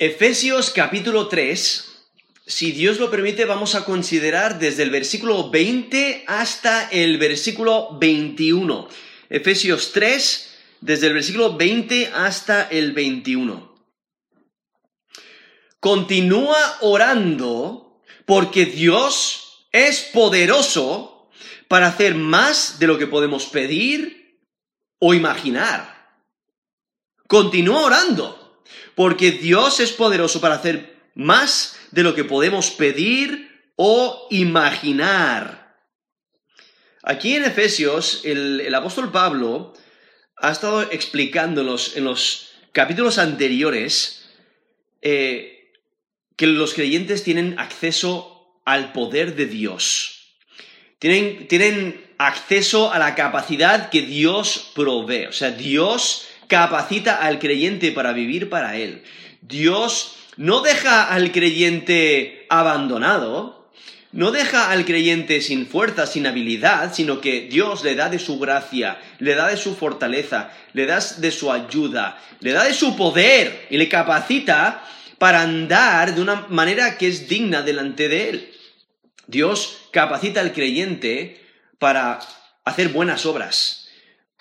Efesios capítulo 3, si Dios lo permite, vamos a considerar desde el versículo 20 hasta el versículo 21. Efesios 3, desde el versículo 20 hasta el 21. Continúa orando porque Dios es poderoso para hacer más de lo que podemos pedir o imaginar. Continúa orando porque Dios es poderoso para hacer más de lo que podemos pedir o imaginar. Aquí en Efesios, el, apóstol Pablo ha estado explicando en los, capítulos anteriores eh, que los creyentes tienen acceso al poder de Dios. Tienen, tienen acceso a la capacidad que Dios provee. O sea, Dios capacita al creyente para vivir para Él. Dios no deja al creyente abandonado, no deja al creyente sin fuerza, sin habilidad, sino que Dios le da de su gracia, le da de su fortaleza, le da de su ayuda, le da de su poder y le capacita para andar de una manera que es digna delante de Él. Dios capacita al creyente para hacer buenas obras,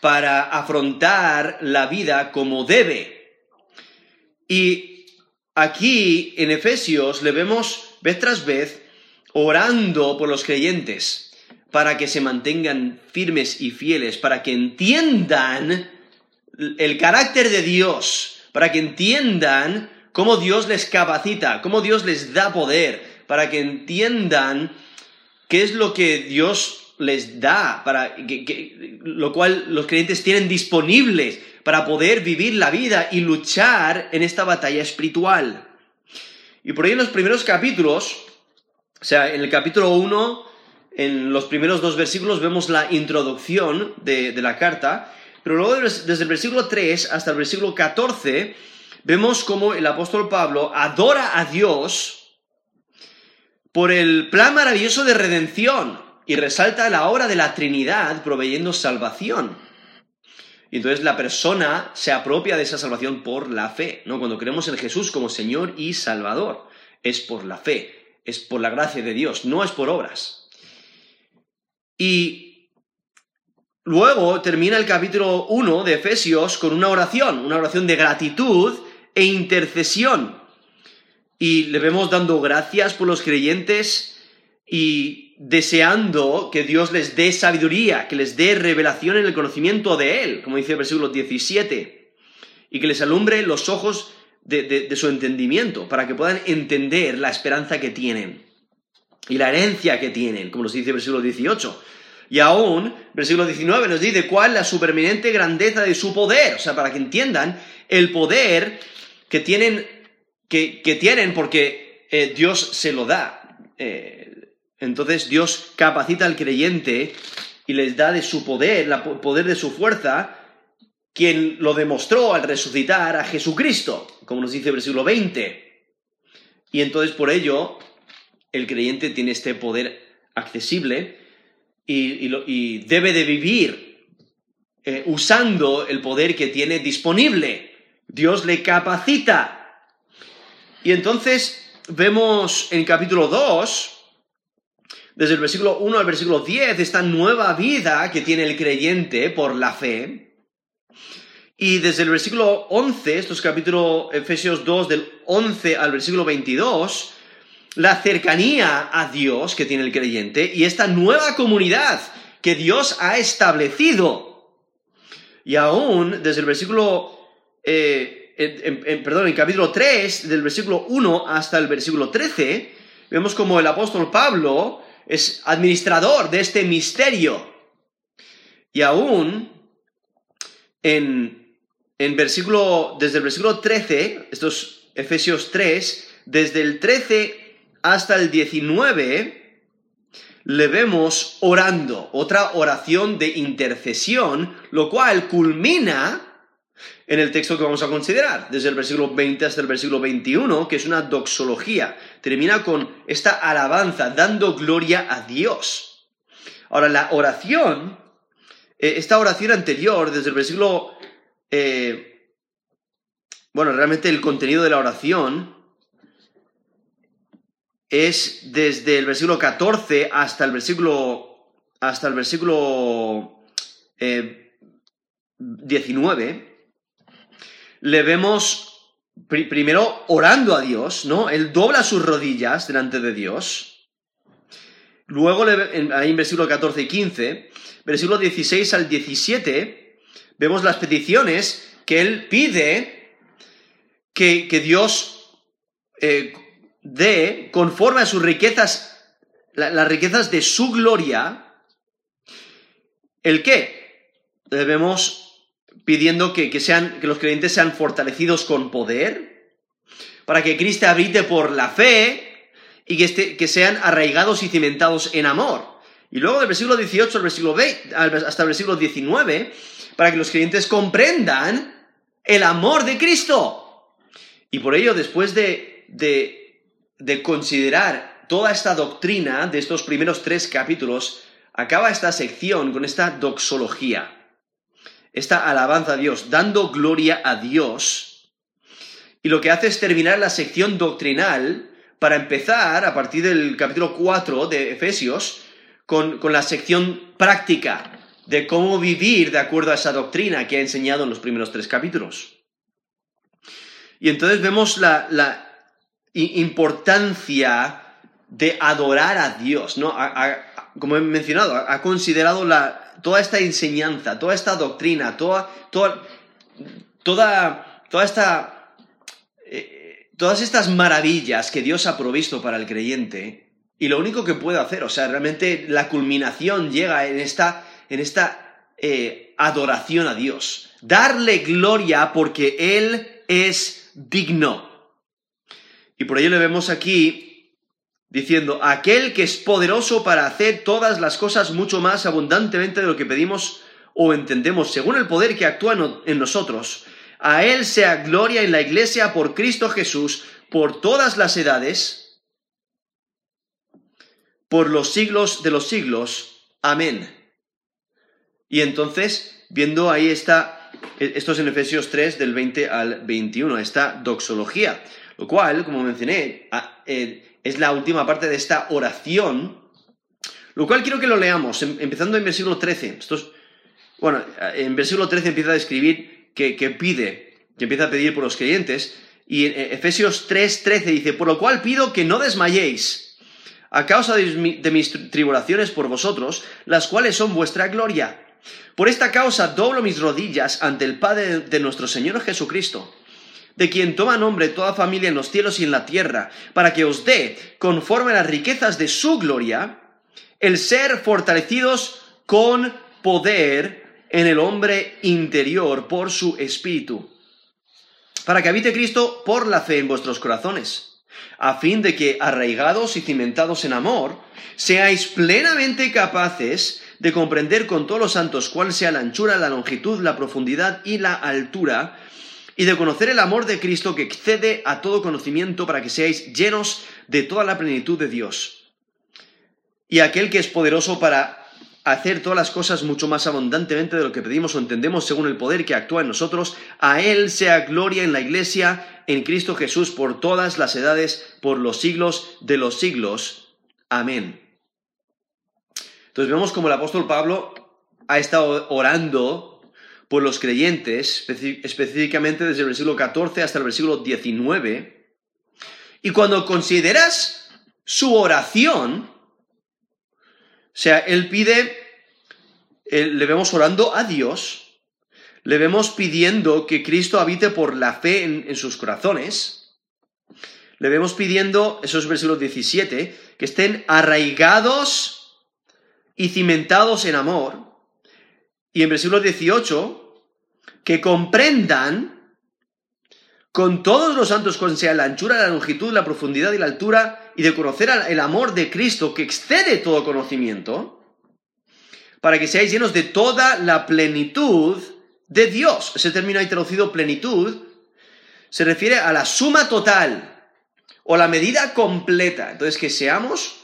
para afrontar la vida como debe. Y aquí en Efesios le vemos vez tras vez orando por los creyentes para que se mantengan firmes y fieles, para que entiendan el carácter de Dios, para que entiendan cómo Dios les capacita, cómo Dios les da poder, para que entiendan qué es lo que Dios les da, para lo cual los creyentes tienen disponibles para poder vivir la vida y luchar en esta batalla espiritual. Y por ahí en los primeros capítulos, o sea, en el capítulo 1, en los primeros dos versículos vemos la introducción de, de la carta, pero luego desde el versículo 3 hasta el versículo 14 vemos cómo el apóstol Pablo adora a Dios por el plan maravilloso de redención y resalta la obra de la Trinidad proveyendo salvación. Y entonces la persona se apropia de esa salvación por la fe, ¿no? Cuando creemos en Jesús como Señor y Salvador, es por la fe, es por la gracia de Dios, no es por obras. Y luego termina el capítulo 1 de Efesios con una oración, una oración de gratitud e intercesión. Y le vemos dando gracias por los creyentes y deseando que Dios les dé sabiduría, que les dé revelación en el conocimiento de Él, como dice el versículo 17, y que les alumbre los ojos de, su entendimiento, para que puedan entender la esperanza que tienen y la herencia que tienen, como nos dice el versículo 18. Y aún, versículo 19 nos dice cuál la superminente grandeza de su poder, o sea, para que entiendan el poder que tienen, que, tienen porque eh, Dios se lo da. Eh, entonces Dios capacita al creyente y les da de su poder, el poder de su fuerza, quien lo demostró al resucitar a Jesucristo, como nos dice el versículo 20. Y entonces por ello el creyente tiene este poder accesible y, debe de vivir eh, usando el poder que tiene disponible. Dios le capacita. Y entonces vemos en capítulo 2, desde el versículo 1 al versículo 10, esta nueva vida que tiene el creyente por la fe. Y desde el versículo 11, estos capítulos Efesios 2 del 11 al versículo 22, la cercanía a Dios que tiene el creyente y esta nueva comunidad que Dios ha establecido. Y aún desde el versículo, eh, perdón, en capítulo 3, del versículo 1 hasta el versículo 13, vemos como el apóstol Pablo es administrador de este misterio. Y aún en, en versículo, desde el versículo 13, estos Efesios 3, desde el 13 hasta el 19, le vemos orando, otra oración de intercesión, lo cual culmina en el texto que vamos a considerar, desde el versículo 20 hasta el versículo 21, que es una doxología. Termina con esta alabanza, dando gloria a Dios. Ahora, la oración, eh, esta oración anterior, desde el versículo... Eh, bueno, realmente el contenido de la oración es desde el versículo 14 hasta el versículo, hasta el versículo 19, eh, le vemos primero orando a Dios, ¿no? Él dobla sus rodillas delante de Dios. Luego, ahí en versículo 14 y 15, versículo 16 al 17, vemos las peticiones que él pide que, Dios eh, dé conforme a sus riquezas, las riquezas de su gloria, ¿el qué? Debemos pidiendo que, sean, que los creyentes sean fortalecidos con poder, para que Cristo habite por la fe y que, que sean arraigados y cimentados en amor. Y luego del versículo 18 al versículo 20, hasta el versículo 19, para que los creyentes comprendan el amor de Cristo. Y por ello, después de, de, de considerar toda esta doctrina de estos primeros tres capítulos, acaba esta sección con esta doxología, esta alabanza a Dios, dando gloria a Dios. Y lo que hace es terminar la sección doctrinal para empezar, a partir del capítulo 4 de Efesios, con, la sección práctica de cómo vivir de acuerdo a esa doctrina que ha enseñado en los primeros tres capítulos. Y entonces vemos la, importancia de adorar a Dios, ¿no? como he mencionado, ha considerado toda esta enseñanza, toda esta doctrina, toda, toda, toda, toda esta, eh, todas estas maravillas que Dios ha provisto para el creyente y lo único que puedo hacer, o sea, realmente la culminación llega en esta, en esta eh, adoración a Dios. Darle gloria porque Él es digno. Y por ello le vemos aquí diciendo, aquel que es poderoso para hacer todas las cosas mucho más abundantemente de lo que pedimos o entendemos, según el poder que actúa en nosotros. A Él sea gloria en la Iglesia por Cristo Jesús, por todas las edades, por los siglos de los siglos. Amén. Y entonces, viendo ahí está, esto es en Efesios 3 del 20 al 21, esta doxología, lo cual, como mencioné, eh, es la última parte de esta oración, lo cual quiero que lo leamos, em, empezando en versículo 13. bueno, en versículo 13 empieza a describir que, que pide, que empieza a pedir por los creyentes, y en Efesios 3, 13 dice, por lo cual pido que no desmayéis a causa de mis tribulaciones por vosotros, las cuales son vuestra gloria. Por esta causa doblo mis rodillas ante el Padre de nuestro Señor Jesucristo, de quien toma nombre toda familia en los cielos y en la tierra, para que os dé, conforme a las riquezas de su gloria, el ser fortalecidos con poder en el hombre interior por su espíritu, para que habite Cristo por la fe en vuestros corazones a fin de que, arraigados y cimentados en amor, seáis plenamente capaces de comprender con todos los santos cuál sea la anchura, la longitud, la profundidad y la altura, y de conocer el amor de Cristo que excede a todo conocimiento para que seáis llenos de toda la plenitud de Dios. Y aquel que es poderoso para hacer todas las cosas mucho más abundantemente de lo que pedimos o entendemos según el poder que actúa en nosotros, a Él sea gloria en la Iglesia en Cristo Jesús por todas las edades, por los siglos de los siglos. Amén. Entonces vemos como el apóstol Pablo ha estado orando por los creyentes, específicamente desde el versículo 14 hasta el versículo 19. Y cuando consideras su oración, o sea, él pide, le vemos orando a Dios, le vemos pidiendo que Cristo habite por la fe en, sus corazones. Le vemos pidiendo, eso es versículo 17, que estén arraigados y cimentados en amor. Y en versículo 18, que comprendan con todos los santos cuál sea la anchura, la longitud, la profundidad y la altura, y de conocer el amor de Cristo que excede todo conocimiento, para que seáis llenos de toda la plenitud de Dios. Ese término ahí traducido plenitud se refiere a la suma total o la medida completa. Entonces, que seamos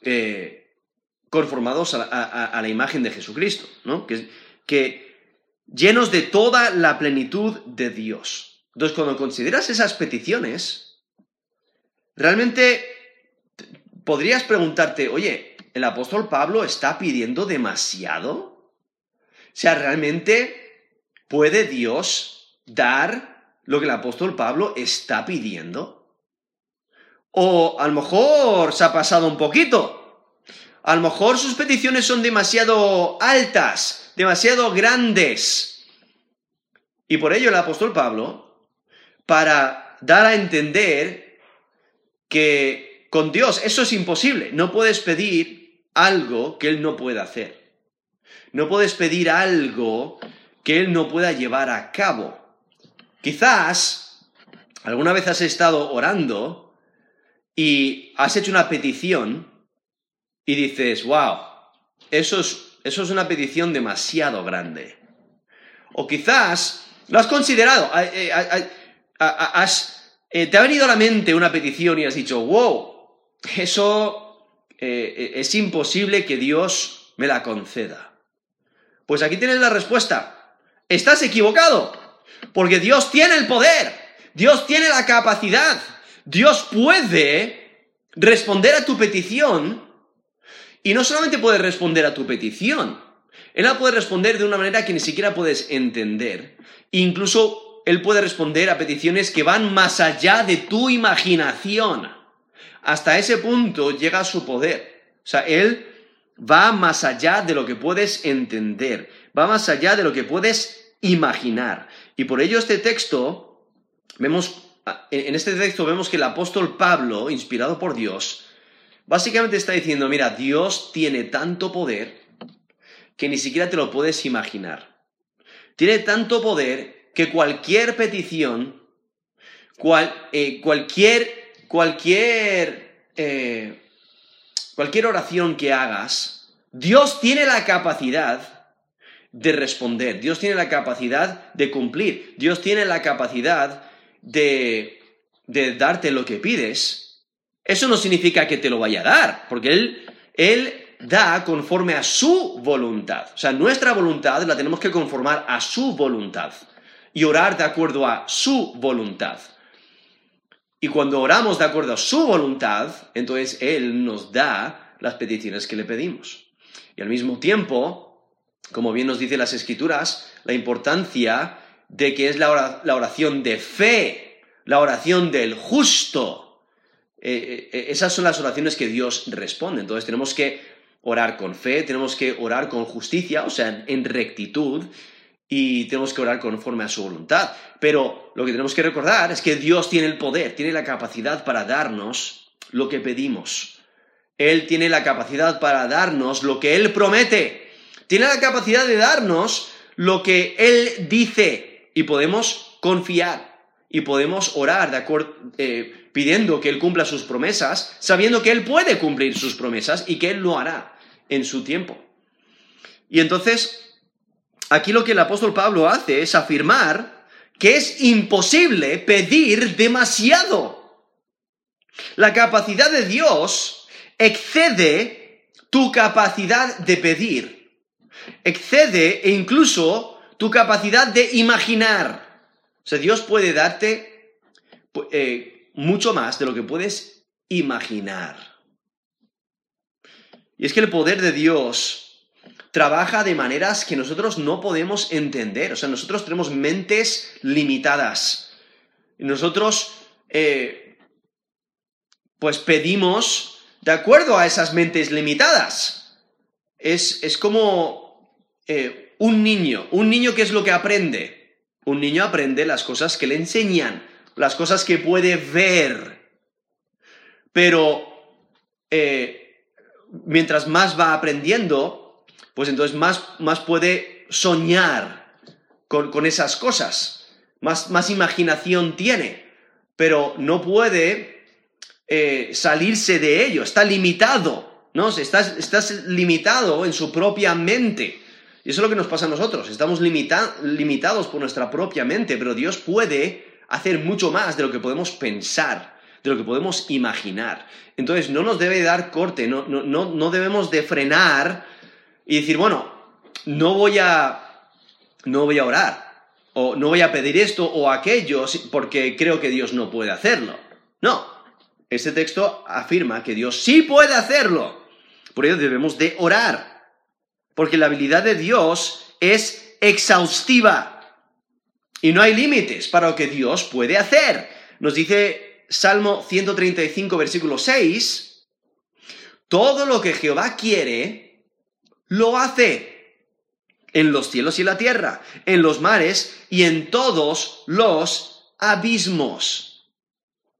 eh, conformados a la, imagen de Jesucristo, ¿no? Que, que llenos de toda la plenitud de Dios. Entonces, cuando consideras esas peticiones, realmente podrías preguntarte, oye, ¿el apóstol Pablo está pidiendo demasiado? O sea, ¿realmente puede Dios dar lo que el apóstol Pablo está pidiendo? O a lo mejor se ha pasado un poquito. A lo mejor sus peticiones son demasiado altas, demasiado grandes. Y por ello el apóstol Pablo, para dar a entender que con Dios eso es imposible, no puedes pedir algo que Él no pueda hacer. No puedes pedir algo que Él no pueda llevar a cabo. Quizás alguna vez has estado orando y has hecho una petición y dices, wow, eso es, eso es una petición demasiado grande. O quizás lo has considerado, eh, eh, te ha venido a la mente una petición y has dicho, wow, eso eh, es imposible que Dios me la conceda. Pues aquí tienes la respuesta. Estás equivocado, porque Dios tiene el poder, Dios tiene la capacidad, Dios puede responder a tu petición y no solamente puede responder a tu petición, Él la puede responder de una manera que ni siquiera puedes entender. Incluso Él puede responder a peticiones que van más allá de tu imaginación. Hasta ese punto llega su poder. O sea, Él va más allá de lo que puedes entender, va más allá de lo que puedes imaginar. Y por ello este texto, vemos, en este texto vemos que el apóstol Pablo, inspirado por Dios, Básicamente está diciendo, mira, Dios tiene tanto poder que ni siquiera te lo puedes imaginar. Tiene tanto poder que cualquier petición, eh, cualquier, cualquier, eh, cualquier oración que hagas, Dios tiene la capacidad de responder, Dios tiene la capacidad de cumplir, Dios tiene la capacidad de, de darte lo que pides eso no significa que te lo vaya a dar, porque Él, Él da conforme a su voluntad. O sea, nuestra voluntad la tenemos que conformar a su voluntad y orar de acuerdo a su voluntad. Y cuando oramos de acuerdo a su voluntad, entonces Él nos da las peticiones que le pedimos. Y al mismo tiempo, como bien nos dicen las escrituras, la importancia de que es la oración de fe, la oración del justo, eh, eh, esas son las oraciones que Dios responde. Entonces tenemos que orar con fe, tenemos que orar con justicia, o sea, en rectitud, y tenemos que orar conforme a su voluntad. Pero lo que tenemos que recordar es que Dios tiene el poder, tiene la capacidad para darnos lo que pedimos. Él tiene la capacidad para darnos lo que Él promete. Tiene la capacidad de darnos lo que Él dice y podemos confiar y podemos orar de acuerdo, eh, pidiendo que Él cumpla sus promesas, sabiendo que Él puede cumplir sus promesas y que Él lo hará en su tiempo. Y entonces, aquí lo que el apóstol Pablo hace es afirmar que es imposible pedir demasiado. La capacidad de Dios excede tu capacidad de pedir, excede e incluso tu capacidad de imaginar. O sea, Dios puede darte eh, mucho más de lo que puedes imaginar. Y es que el poder de Dios trabaja de maneras que nosotros no podemos entender. O sea, nosotros tenemos mentes limitadas. Nosotros, eh, pues pedimos de acuerdo a esas mentes limitadas. Es, como eh, un niño. Un niño, ¿qué es lo que aprende? Un niño aprende las cosas que le enseñan las cosas que puede ver. Pero eh, mientras más va aprendiendo, pues entonces más, más puede soñar con, esas cosas, más, más, imaginación tiene, pero no puede eh, salirse de ello, está limitado, ¿no? Estás, estás limitado en su propia mente. Y eso es lo que nos pasa a nosotros, estamos limitados por nuestra propia mente, pero Dios puede hacer mucho más de lo que podemos pensar, de lo que podemos imaginar. Entonces no nos debe dar corte, no, no, no, debemos de frenar y decir, bueno, no voy a, no voy a orar, o no voy a pedir esto o aquello porque creo que Dios no puede hacerlo. No, este texto afirma que Dios sí puede hacerlo. Por ello debemos de orar, porque la habilidad de Dios es exhaustiva y no hay límites para lo que Dios puede hacer. Nos dice Salmo 135, versículo 6, todo lo que Jehová quiere, lo hace en los cielos y la tierra, en los mares y en todos los abismos.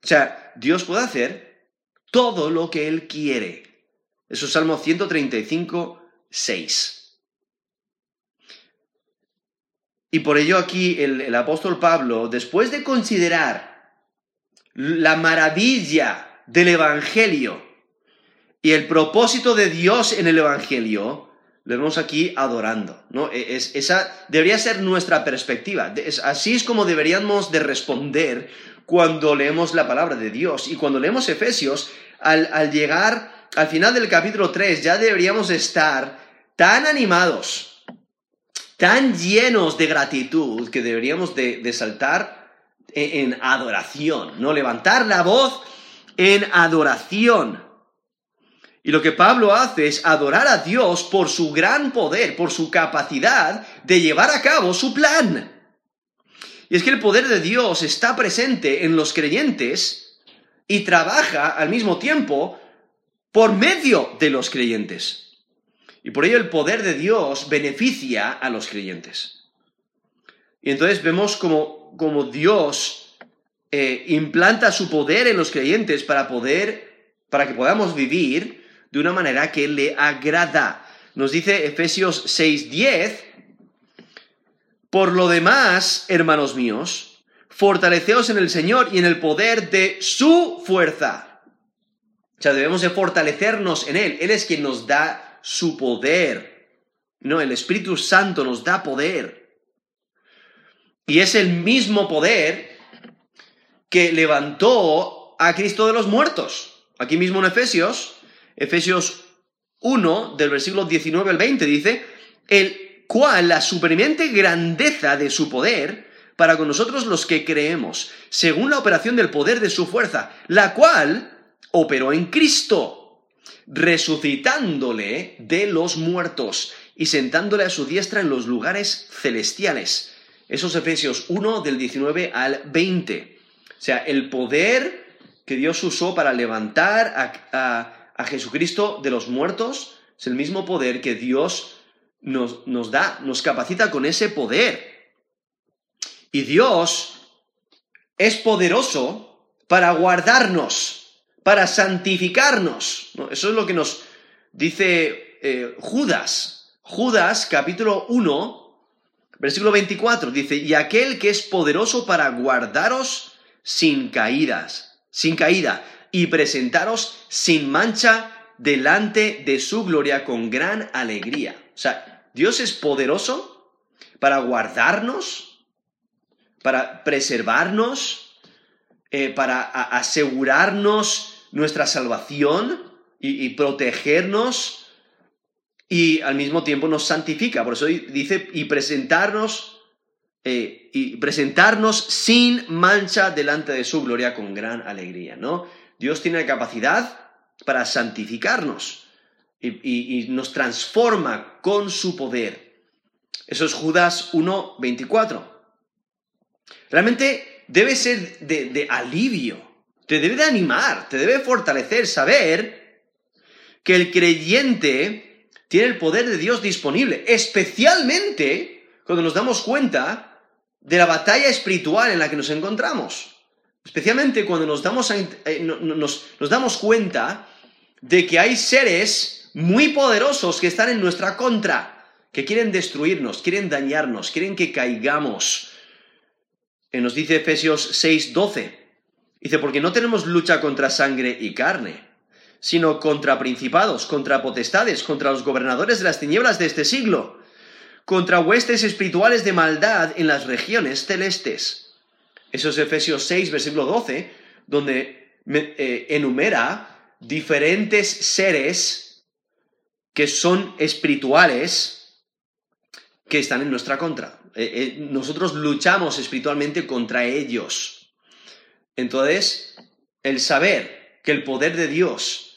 O sea, Dios puede hacer todo lo que Él quiere. Eso es Salmo 135, 6. Y por ello aquí el, apóstol Pablo, después de considerar la maravilla del Evangelio y el propósito de Dios en el Evangelio, lo vemos aquí adorando, ¿no? E, es, esa debería ser nuestra perspectiva. así es como deberíamos de responder cuando leemos la palabra de Dios. Y cuando leemos Efesios, al, al llegar al final del capítulo 3, ya deberíamos estar tan animados, tan llenos de gratitud, que deberíamos de, saltar en, en adoración, ¿no? Levantar la voz en adoración. Y lo que Pablo hace es adorar a Dios por su gran poder, por su capacidad de llevar a cabo su plan. Y es que el poder de Dios está presente en los creyentes y trabaja al mismo tiempo por medio de los creyentes. Y por ello el poder de Dios beneficia a los creyentes. Y entonces vemos como, como Dios eh, implanta su poder en los creyentes para poder, para que podamos vivir de una manera que le agrada. Nos dice Efesios 6:10, por lo demás, hermanos míos, fortaleceos en el Señor y en el poder de su fuerza. O sea, debemos de fortalecernos en Él. Él es quien nos da su poder. No, el Espíritu Santo nos da poder. Y es el mismo poder que levantó a Cristo de los muertos. Aquí mismo en Efesios Efesios 1, del versículo 19 al 20, dice, el cual la supremiente grandeza de su poder para con nosotros los que creemos, según la operación del poder de su fuerza, la cual operó en Cristo, resucitándole de los muertos y sentándole a su diestra en los lugares celestiales. Esos Efesios 1 del 19 al 20. O sea, el poder que Dios usó para levantar a a Jesucristo de los muertos, es el mismo poder que Dios nos, nos da, nos capacita con ese poder. Y Dios es poderoso para guardarnos, para santificarnos. Eso es lo que nos dice eh, Judas. Judas capítulo 1, versículo 24, dice, y aquel que es poderoso para guardaros sin caídas, sin caída, y presentaros sin mancha delante de su gloria con gran alegría. O sea, Dios es poderoso para guardarnos, para preservarnos, eh, para asegurarnos nuestra salvación y, protegernos y al mismo tiempo nos santifica. Por eso dice, y presentarnos, eh, y presentarnos sin mancha delante de su gloria con gran alegría, ¿no? Dios tiene la capacidad para santificarnos y, nos transforma con su poder. Eso es Judas 1.24. Realmente debe ser de alivio, te debe de animar, te debe fortalecer saber que el creyente tiene el poder de Dios disponible, especialmente cuando nos damos cuenta de la batalla espiritual en la que nos encontramos. Especialmente cuando nos damos, eh, nos, damos cuenta de que hay seres muy poderosos que están en nuestra contra, que quieren destruirnos, quieren dañarnos, quieren que caigamos. Eh, nos dice Efesios 6:12. Dice, porque no tenemos lucha contra sangre y carne, sino contra principados, contra potestades, contra los gobernadores de las tinieblas de este siglo, contra huestes espirituales de maldad en las regiones celestes. Eso es Efesios 6, versículo 12, donde eh, enumera diferentes seres que son espirituales que están en nuestra contra. Eh, eh, nosotros luchamos espiritualmente contra ellos. Entonces, el saber que el poder de Dios,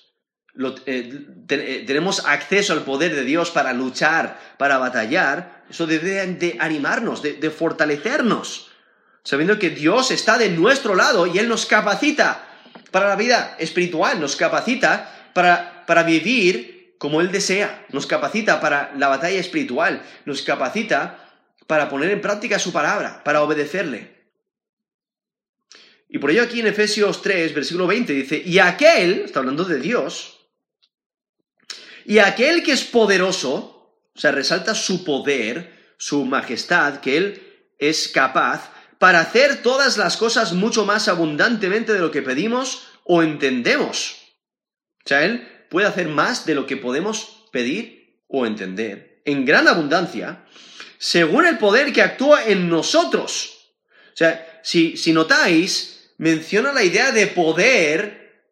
eh, tenemos acceso al poder de Dios para luchar, para batallar, eso debe de animarnos, de, fortalecernos, sabiendo que Dios está de nuestro lado y Él nos capacita para la vida espiritual, nos capacita para, para vivir como Él desea, nos capacita para la batalla espiritual, nos capacita para poner en práctica su palabra, para obedecerle. Y por ello aquí en Efesios 3, versículo 20 dice, y aquel, está hablando de Dios, y aquel que es poderoso, o sea, resalta su poder, su majestad, que Él es capaz para hacer todas las cosas mucho más abundantemente de lo que pedimos o entendemos. O sea, Él puede hacer más de lo que podemos pedir o entender, en gran abundancia, según el poder que actúa en nosotros. O sea, si, notáis, menciona la idea de poder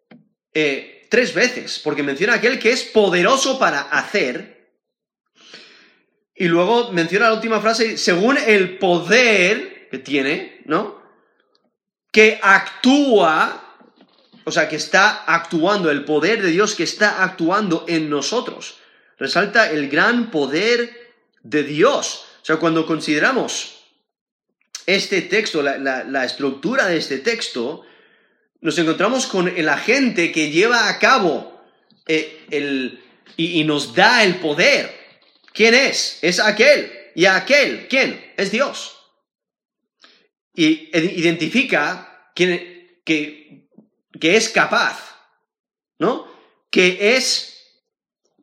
eh, tres veces, porque menciona aquel que es poderoso para hacer. Y luego menciona la última frase, según el poder que tiene, ¿no? Que actúa o sea, que está actuando, el poder de Dios que está actuando en nosotros. Resalta el gran poder de Dios. O sea, cuando consideramos este texto, la, estructura de este texto, nos encontramos con el agente que lleva a cabo eh, el, y, y nos da el poder. ¿Quién es? Es aquel. ¿Y aquel? ¿Quién? Es Dios. Y identifica quién, que que es capaz, ¿no? Que es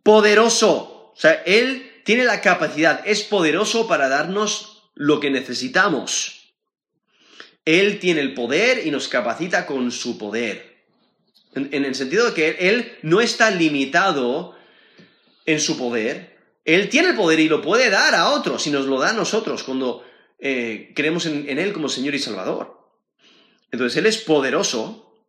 poderoso. O sea, Él tiene la capacidad, es poderoso para darnos lo que necesitamos. Él tiene el poder y nos capacita con su poder. En, el sentido de que Él no está limitado en su poder. Él tiene el poder y lo puede dar a otros y nos lo da a nosotros cuando eh, creemos en Él como Señor y Salvador. Entonces Él es poderoso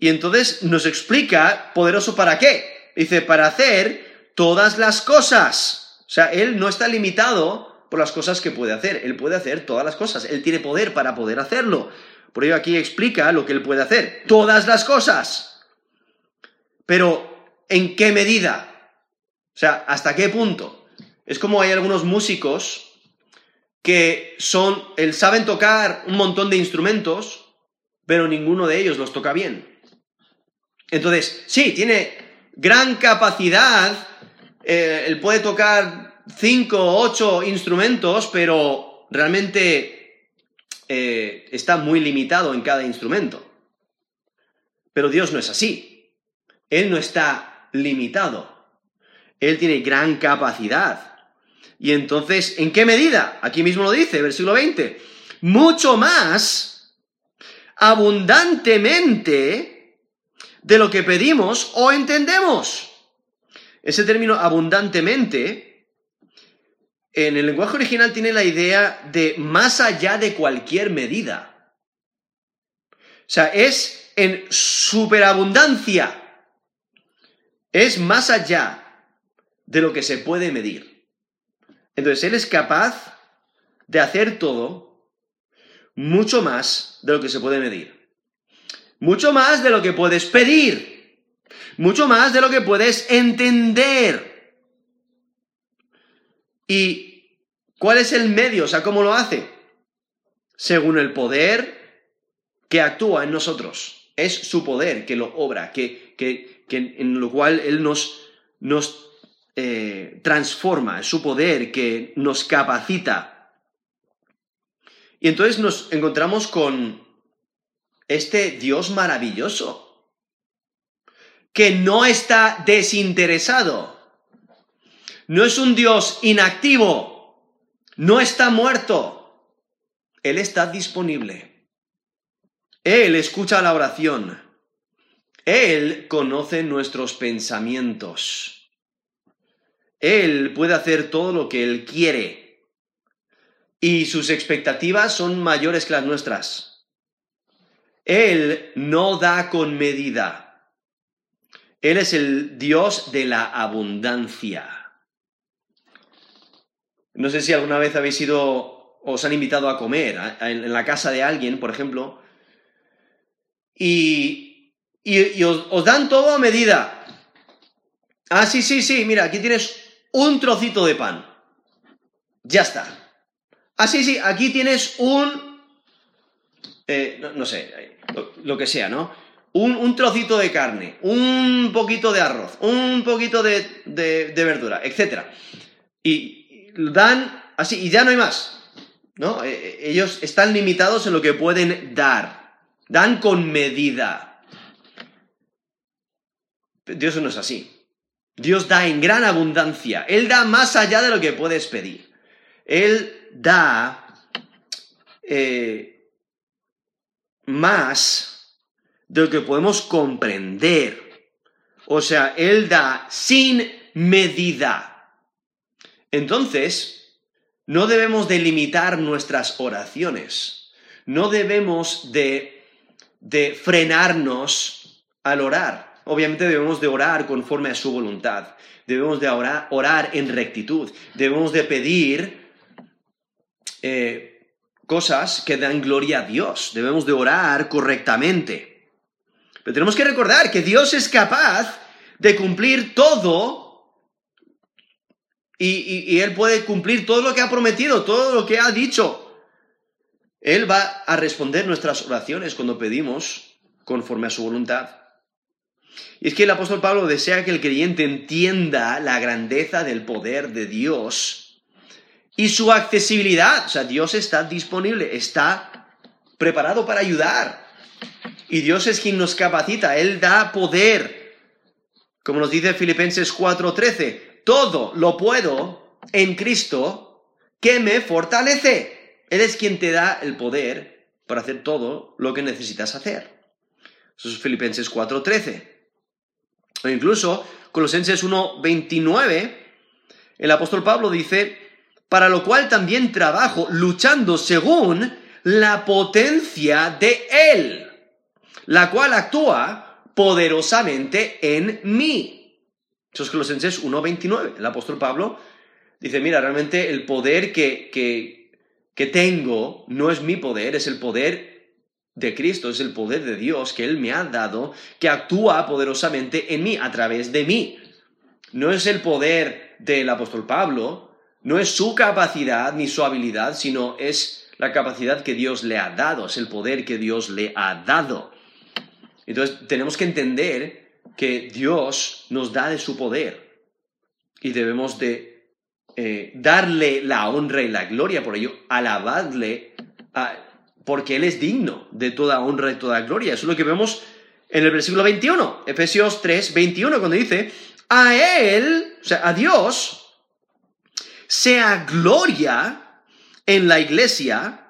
y entonces nos explica, poderoso para qué. Dice, para hacer todas las cosas. O sea, Él no está limitado por las cosas que puede hacer. Él puede hacer todas las cosas. Él tiene poder para poder hacerlo. Por ello aquí explica lo que Él puede hacer. Todas las cosas. Pero, ¿en qué medida? O sea, ¿hasta qué punto? Es como hay algunos músicos que son, él saben tocar un montón de instrumentos, pero ninguno de ellos los toca bien. Entonces, sí, tiene gran capacidad, eh, él puede tocar cinco o ocho instrumentos, pero realmente eh, está muy limitado en cada instrumento. Pero Dios no es así. Él no está limitado. Él tiene gran capacidad. Y entonces, ¿en qué medida? Aquí mismo lo dice, versículo 20. Mucho más abundantemente de lo que pedimos o entendemos. Ese término abundantemente, en el lenguaje original tiene la idea de más allá de cualquier medida. O sea, es en superabundancia. Es más allá de lo que se puede medir. Entonces, Él es capaz de hacer todo mucho más de lo que se puede medir mucho más de lo que puedes pedir, mucho más de lo que puedes entender. ¿Y cuál es el medio? O sea, ¿cómo lo hace? Según el poder que actúa en nosotros. Es su poder que lo obra, que, que, en lo cual Él nos, nos eh, transforma, es su poder que nos capacita. Y entonces nos encontramos con este Dios maravilloso, que no está desinteresado, no es un Dios inactivo, no está muerto, Él está disponible. Él escucha la oración. Él conoce nuestros pensamientos. Él puede hacer todo lo que Él quiere. Y sus expectativas son mayores que las nuestras. Él no da con medida. Él es el Dios de la abundancia. No sé si alguna vez habéis ido os han invitado a comer en la casa de alguien, por ejemplo, y, y, os, dan todo a medida. Ah, sí, sí, sí, mira, aquí tienes un trocito de pan. Ya está. Ah, sí, sí, aquí tienes un... Eh, no, sé, lo, que sea, ¿no? Un, trocito de carne, un poquito de arroz, un poquito de, de verdura, etc. Y dan así, y ya no hay más. ¿no? Eh, eh, ellos están limitados en lo que pueden dar. Dan con medida. Dios no es así. Dios da en gran abundancia. Él da más allá de lo que puedes pedir. Él da eh, más de lo que podemos comprender. O sea, Él da sin medida. Entonces, no debemos de limitar nuestras oraciones. No debemos de, frenarnos al orar. Obviamente debemos de orar conforme a su voluntad. Debemos de orar, orar en rectitud. Debemos de pedir eh, cosas que dan gloria a Dios. Debemos de orar correctamente. Pero tenemos que recordar que Dios es capaz de cumplir todo y, Él puede cumplir todo lo que ha prometido, todo lo que ha dicho. Él va a responder nuestras oraciones cuando pedimos conforme a su voluntad. Y es que el apóstol Pablo desea que el creyente entienda la grandeza del poder de Dios y su accesibilidad. O sea, Dios está disponible, está preparado para ayudar. Y Dios es quien nos capacita, Él da poder. Como nos dice Filipenses 4:13, todo lo puedo en Cristo que me fortalece. Él es quien te da el poder para hacer todo lo que necesitas hacer. Eso es Filipenses 4:13. O incluso Colosenses 1:29, el apóstol Pablo dice, para lo cual también trabajo luchando según la potencia de Él, la cual actúa poderosamente en mí. Eso es Colosenses 1.29. El apóstol Pablo dice, mira, realmente el poder que, que, que tengo no es mi poder, es el poder de Cristo, es el poder de Dios que Él me ha dado, que actúa poderosamente en mí, a través de mí. No es el poder del apóstol Pablo, no es su capacidad ni su habilidad, sino es la capacidad que Dios le ha dado, es el poder que Dios le ha dado. Entonces tenemos que entender que Dios nos da de su poder y debemos de eh, darle la honra y la gloria por ello, alabadle porque Él es digno de toda honra y toda gloria. Eso es lo que vemos en el versículo 21, Efesios 3, 21, cuando dice, a Él, o sea, a Dios, sea gloria en la iglesia,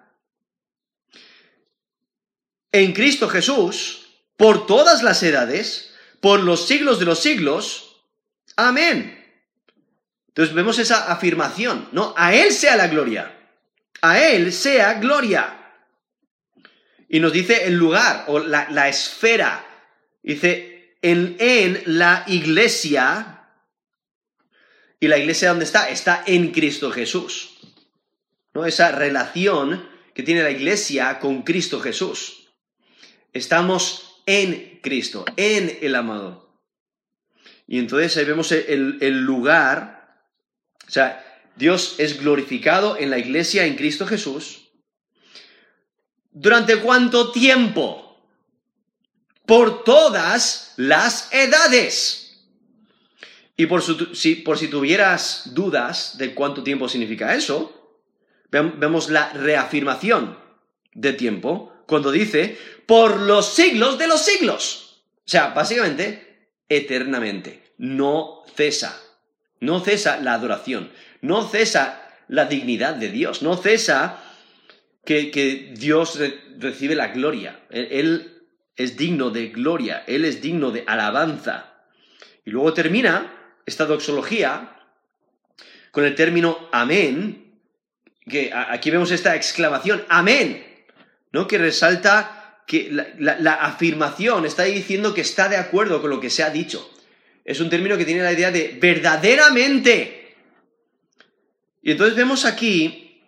en Cristo Jesús, por todas las edades, por los siglos de los siglos. Amén. Entonces vemos esa afirmación, ¿no? A Él sea la gloria. A Él sea gloria. Y nos dice el lugar o la, esfera. Dice, en, en la iglesia. ¿Y la iglesia dónde está? Está en Cristo Jesús. ¿No? Esa relación que tiene la iglesia con Cristo Jesús. Estamos en Cristo, en el amado. Y entonces ahí vemos el, lugar, o sea, Dios es glorificado en la iglesia en Cristo Jesús. ¿Durante cuánto tiempo? Por todas las edades. Y por, si, por si tuvieras dudas de cuánto tiempo significa eso, vemos la reafirmación de tiempo cuando dice, por los siglos de los siglos. O sea, básicamente, eternamente. No cesa. No cesa la adoración. No cesa la dignidad de Dios. No cesa que, Dios recibe la gloria. él es digno de gloria. Él es digno de alabanza. Y luego termina esta doxología con el término amén, que aquí vemos esta exclamación, amén, ¿no? Que resalta que la, afirmación está diciendo que está de acuerdo con lo que se ha dicho. Es un término que tiene la idea de verdaderamente. Y entonces vemos aquí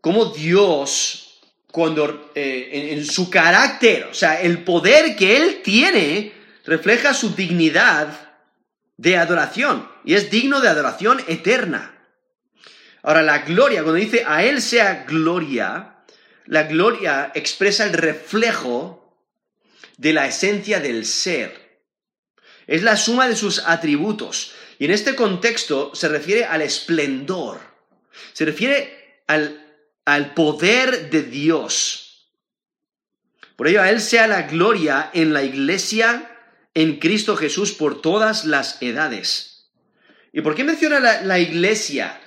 cómo Dios, cuando eh, en, en su carácter, o sea, el poder que Él tiene, refleja su dignidad de adoración, y es digno de adoración eterna. Ahora, la gloria, cuando dice a Él sea gloria, la gloria expresa el reflejo de la esencia del ser. Es la suma de sus atributos. Y en este contexto se refiere al esplendor. Se refiere al, al poder de Dios. Por ello, a Él sea la gloria en la iglesia en Cristo Jesús por todas las edades. ¿Y por qué menciona la, iglesia?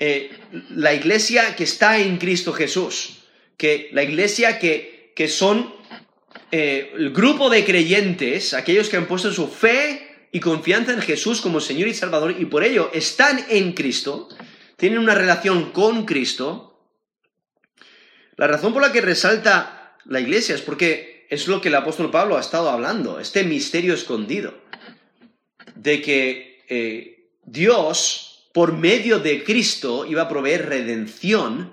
Eh, la iglesia que está en Cristo Jesús. Que la iglesia que, que son eh, el grupo de creyentes, aquellos que han puesto su fe y confianza en Jesús como Señor y Salvador y por ello están en Cristo, tienen una relación con Cristo. La razón por la que resalta la iglesia es porque es lo que el apóstol Pablo ha estado hablando, este misterio escondido, de que eh, Dios, por medio de Cristo, iba a proveer redención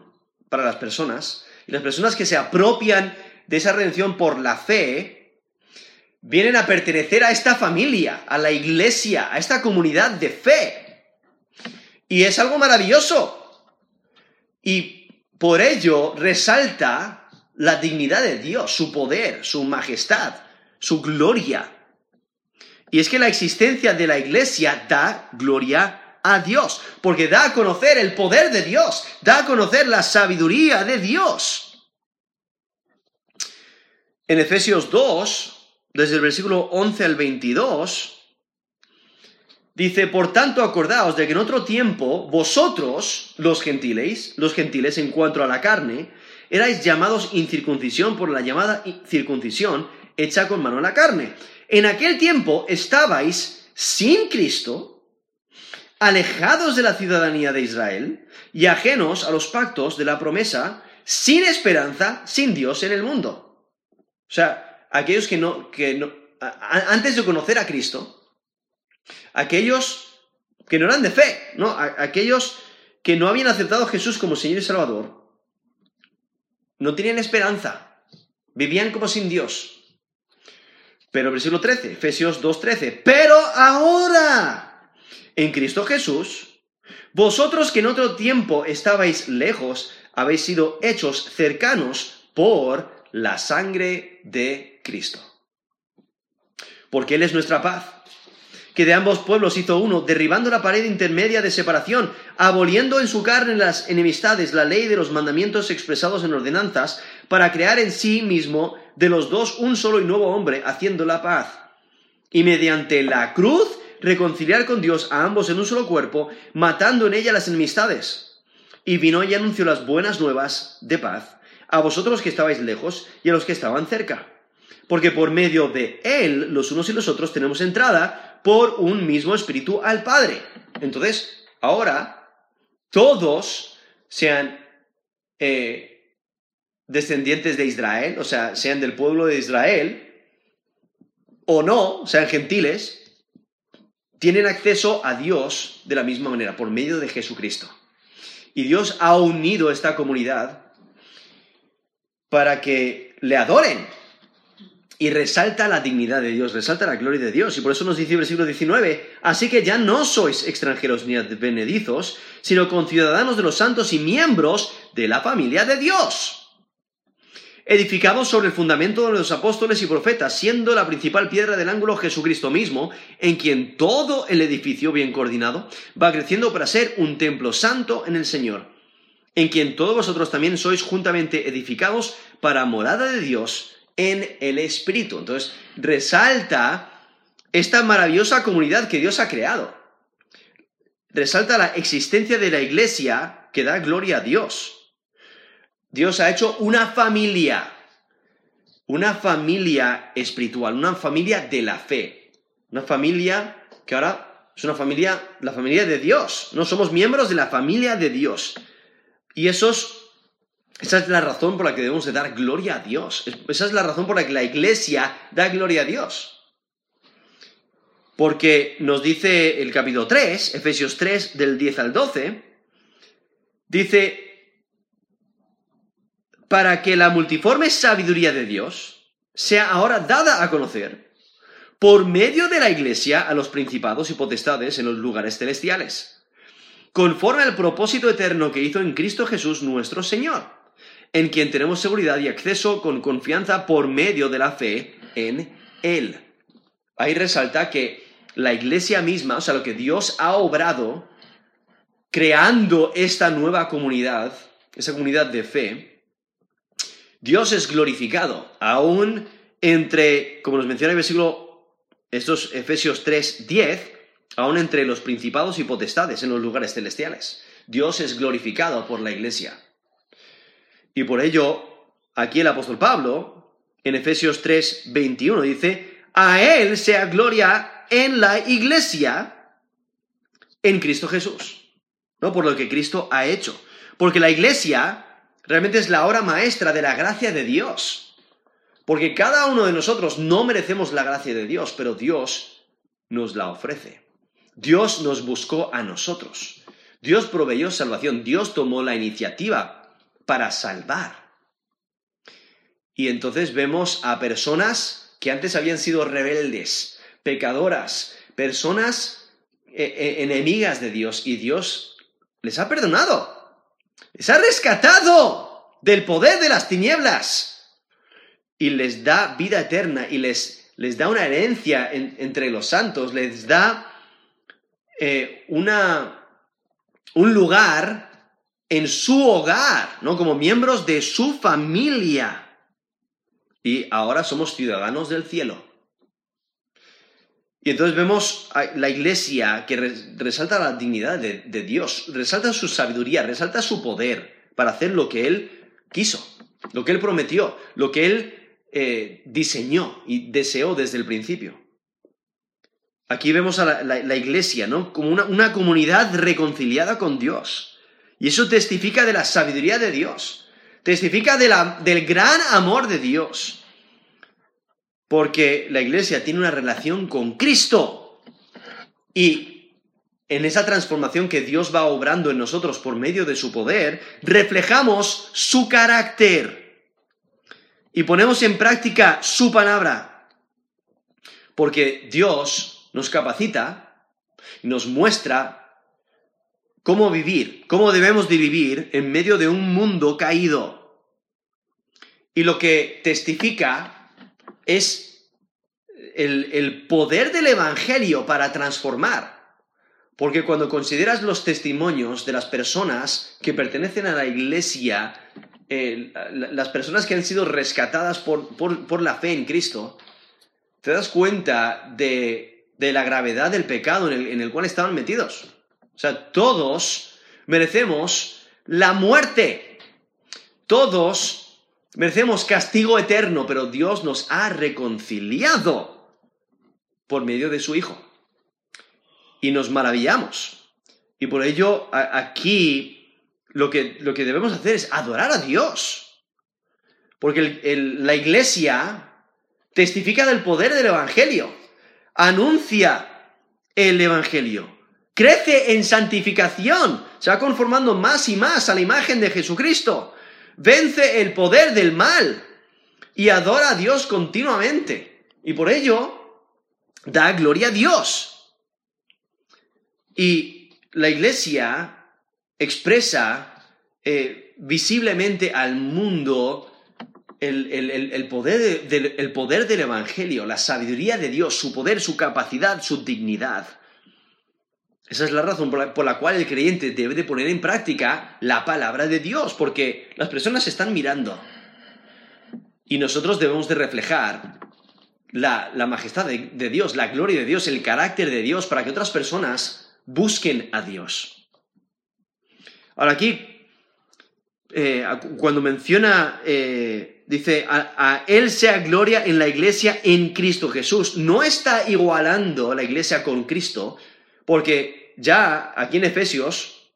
para las personas, y las personas que se apropian de esa redención por la fe, vienen a pertenecer a esta familia, a la iglesia, a esta comunidad de fe. Y es algo maravilloso. Y por ello resalta la dignidad de Dios, su poder, su majestad, su gloria. Y es que la existencia de la iglesia da gloria a Dios, porque da a conocer el poder de Dios, da a conocer la sabiduría de Dios. En Efesios 2, desde el versículo 11 al 22, dice, por tanto acordaos de que en otro tiempo vosotros, los gentiles, los gentiles en cuanto a la carne, erais llamados incircuncisión por la llamada circuncisión hecha con mano a la carne. En aquel tiempo estabais sin Cristo, alejados de la ciudadanía de Israel y ajenos a los pactos de la promesa, sin esperanza, sin Dios en el mundo. O sea, aquellos que no, que no, antes de conocer a Cristo, aquellos que no eran de fe, ¿no? aquellos que no habían aceptado a Jesús como Señor y Salvador, no tenían esperanza, vivían como sin Dios. Pero versículo 13, Efesios 2.13, pero ahora, en Cristo Jesús, vosotros que en otro tiempo estabais lejos, habéis sido hechos cercanos por la sangre de Cristo. Porque Él es nuestra paz que de ambos pueblos hizo uno, derribando la pared intermedia de separación, aboliendo en su carne las enemistades, la ley de los mandamientos expresados en ordenanzas, para crear en sí mismo de los dos un solo y nuevo hombre, haciendo la paz. Y mediante la cruz reconciliar con Dios a ambos en un solo cuerpo, matando en ella las enemistades. Y vino y anunció las buenas nuevas de paz a vosotros que estabais lejos y a los que estaban cerca. Porque por medio de Él, los unos y los otros, tenemos entrada por un mismo espíritu al Padre. Entonces, ahora, todos sean eh, descendientes de Israel, o sea, sean del pueblo de Israel, o no, sean gentiles, tienen acceso a Dios de la misma manera, por medio de Jesucristo. Y Dios ha unido esta comunidad para que le adoren, y resalta la dignidad de Dios, resalta la gloria de Dios. Y por eso nos dice el versículo 19, así que ya no sois extranjeros ni advenedizos, sino conciudadanos de los santos y miembros de la familia de Dios. Edificados sobre el fundamento de los apóstoles y profetas, siendo la principal piedra del ángulo Jesucristo mismo, en quien todo el edificio bien coordinado va creciendo para ser un templo santo en el Señor, en quien todos vosotros también sois juntamente edificados para morada de Dios en el Espíritu. Entonces, resalta esta maravillosa comunidad que Dios ha creado. Resalta la existencia de la iglesia que da gloria a Dios. Dios ha hecho una familia, una familia espiritual, una familia de la fe, una familia que ahora es una familia, la familia de Dios. No somos miembros de la familia de Dios. Y esos esa es la razón por la que debemos de dar gloria a Dios. Esa es la razón por la que la iglesia da gloria a Dios. Porque nos dice el capítulo 3, Efesios 3, del 10 al 12, dice, para que la multiforme sabiduría de Dios sea ahora dada a conocer por medio de la Iglesia a los principados y potestades en los lugares celestiales, conforme al propósito eterno que hizo en Cristo Jesús nuestro Señor, en quien tenemos seguridad y acceso con confianza por medio de la fe en Él. Ahí resalta que la Iglesia misma, o sea, lo que Dios ha obrado, creando esta nueva comunidad, esa comunidad de fe, Dios es glorificado, aún entre, como nos menciona el versículo, estos Efesios 3, 10, aún entre los principados y potestades en los lugares celestiales. Dios es glorificado por la iglesia. Y por ello, aquí el apóstol Pablo, en Efesios 3, 21, dice, a Él sea gloria en la iglesia, en Cristo Jesús. ¿No? Por lo que Cristo ha hecho. Porque la iglesia realmente es la obra maestra de la gracia de Dios. Porque cada uno de nosotros no merecemos la gracia de Dios, pero Dios nos la ofrece. Dios nos buscó a nosotros. Dios proveyó salvación. Dios tomó la iniciativa para salvar. Y entonces vemos a personas que antes habían sido rebeldes, pecadoras, personas eh, eh, enemigas de Dios, y Dios les ha perdonado. Les ha rescatado del poder de las tinieblas y les da vida eterna y les, les da una herencia entre los santos, les da eh, una, un lugar en su hogar, ¿no? Como miembros de su familia. Y ahora somos ciudadanos del cielo. Y entonces vemos a la iglesia que resalta la dignidad de, Dios, resalta su sabiduría, resalta su poder para hacer lo que Él quiso, lo que Él prometió, lo que Él eh, diseñó y deseó desde el principio. Aquí vemos a la, iglesia, ¿no? Como una, comunidad reconciliada con Dios. Y eso testifica de la sabiduría de Dios. Testifica del gran amor de Dios. Porque la iglesia tiene una relación con Cristo. Y en esa transformación que Dios va obrando en nosotros por medio de su poder, reflejamos su carácter. Y ponemos en práctica su palabra. Porque Dios nos capacita nos muestra cómo vivir, cómo debemos de vivir en medio de un mundo caído. Y lo que testifica es el, poder del Evangelio para transformar. Porque cuando consideras los testimonios de las personas que pertenecen a la iglesia, las personas que han sido rescatadas por, la fe en Cristo, te das cuenta de, la gravedad del pecado en el, en el cual estaban metidos. O sea, todos merecemos la muerte. Todos Merecemos castigo eterno, pero Dios nos ha reconciliado por medio de su Hijo. Y nos maravillamos. Y por ello aquí lo que, lo que debemos hacer es adorar a Dios. Porque la iglesia testifica del poder del Evangelio, anuncia el Evangelio, crece en santificación, se va conformando más y más a la imagen de Jesucristo vence el poder del mal y adora a Dios continuamente. Y por ello da gloria a Dios. Y la iglesia expresa eh, visiblemente al mundo el, poder el poder del Evangelio, la sabiduría de Dios, su poder, su capacidad, su dignidad. Esa es la razón por la, cual el creyente debe de poner en práctica la palabra de Dios, porque las personas están mirando. Y nosotros debemos de reflejar la, majestad de, Dios, la gloria de Dios, el carácter de Dios, para que otras personas busquen a Dios. Ahora aquí, eh, cuando menciona, eh, dice, a Él sea gloria en la iglesia en Cristo Jesús, no está igualando la iglesia con Cristo, porque ya aquí en Efesios,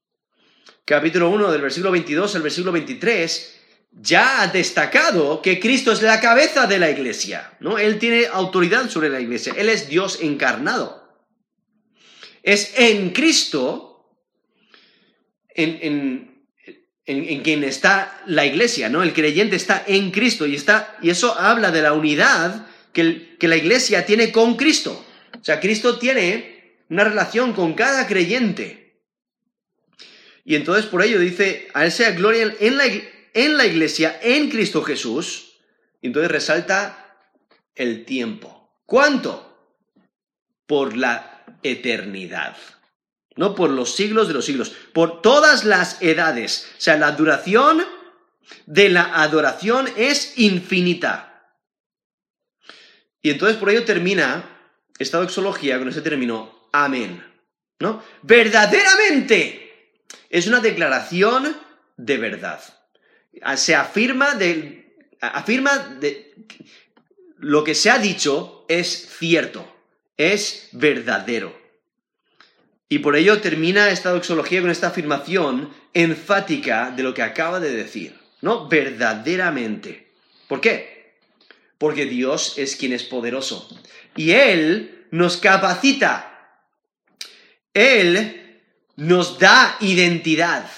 capítulo 1 del versículo 22 al versículo 23, ya ha destacado que Cristo es la cabeza de la iglesia, ¿no? Él tiene autoridad sobre la iglesia, Él es Dios encarnado. Es en Cristo, en, en, quien está la iglesia, ¿no? El creyente está en Cristo y, está, y eso habla de la unidad que, que la iglesia tiene con Cristo. O sea, Cristo tiene una relación con cada creyente. Y entonces por ello dice, a él sea gloria en la, en la iglesia, en Cristo Jesús. Y entonces resalta el tiempo. ¿Cuánto? Por la eternidad no por los siglos de los siglos, por todas las edades. O sea, la duración de la adoración es infinita. Y entonces por ello termina esta doxología con ese término, amén. ¿No? Verdaderamente es una declaración de verdad. Se afirma de, afirma de lo que se ha dicho es cierto, es verdadero. Y por ello termina esta doxología con esta afirmación enfática de lo que acaba de decir, ¿no? Verdaderamente. ¿Por qué? Porque Dios es quien es poderoso. Y Él nos capacita. Él nos da identidad.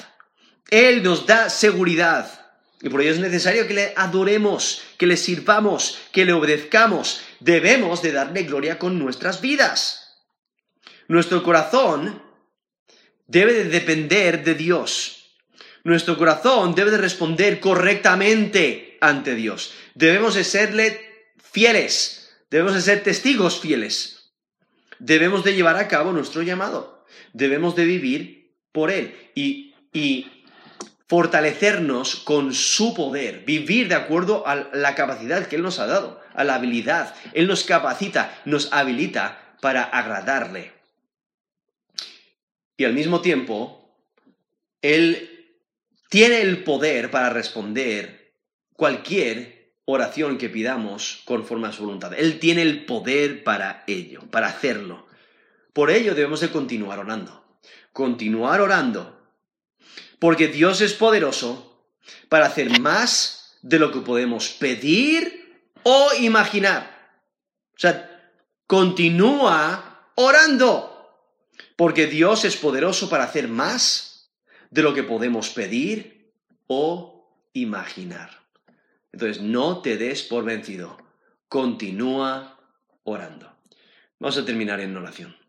Él nos da seguridad. Y por ello es necesario que le adoremos, que le sirvamos, que le obedezcamos. Debemos de darle gloria con nuestras vidas. Nuestro corazón debe de depender de Dios. Nuestro corazón debe de responder correctamente ante Dios. Debemos de serle fieles. Debemos de ser testigos fieles. Debemos de llevar a cabo nuestro llamado. Debemos de vivir por Él y, y fortalecernos con su poder, vivir de acuerdo a la capacidad que Él nos ha dado, a la habilidad. Él nos capacita, nos habilita para agradarle y al mismo tiempo, Él tiene el poder para responder cualquier oración que pidamos conforme a su voluntad. Él tiene el poder para ello, para hacerlo. Por ello debemos de continuar orando. Continuar orando. Porque Dios es poderoso para hacer más de lo que podemos pedir o imaginar. O sea, continúa orando porque Dios es poderoso para hacer más de lo que podemos pedir o imaginar. Entonces, no te des por vencido. Continúa orando. Vamos a terminar en oración.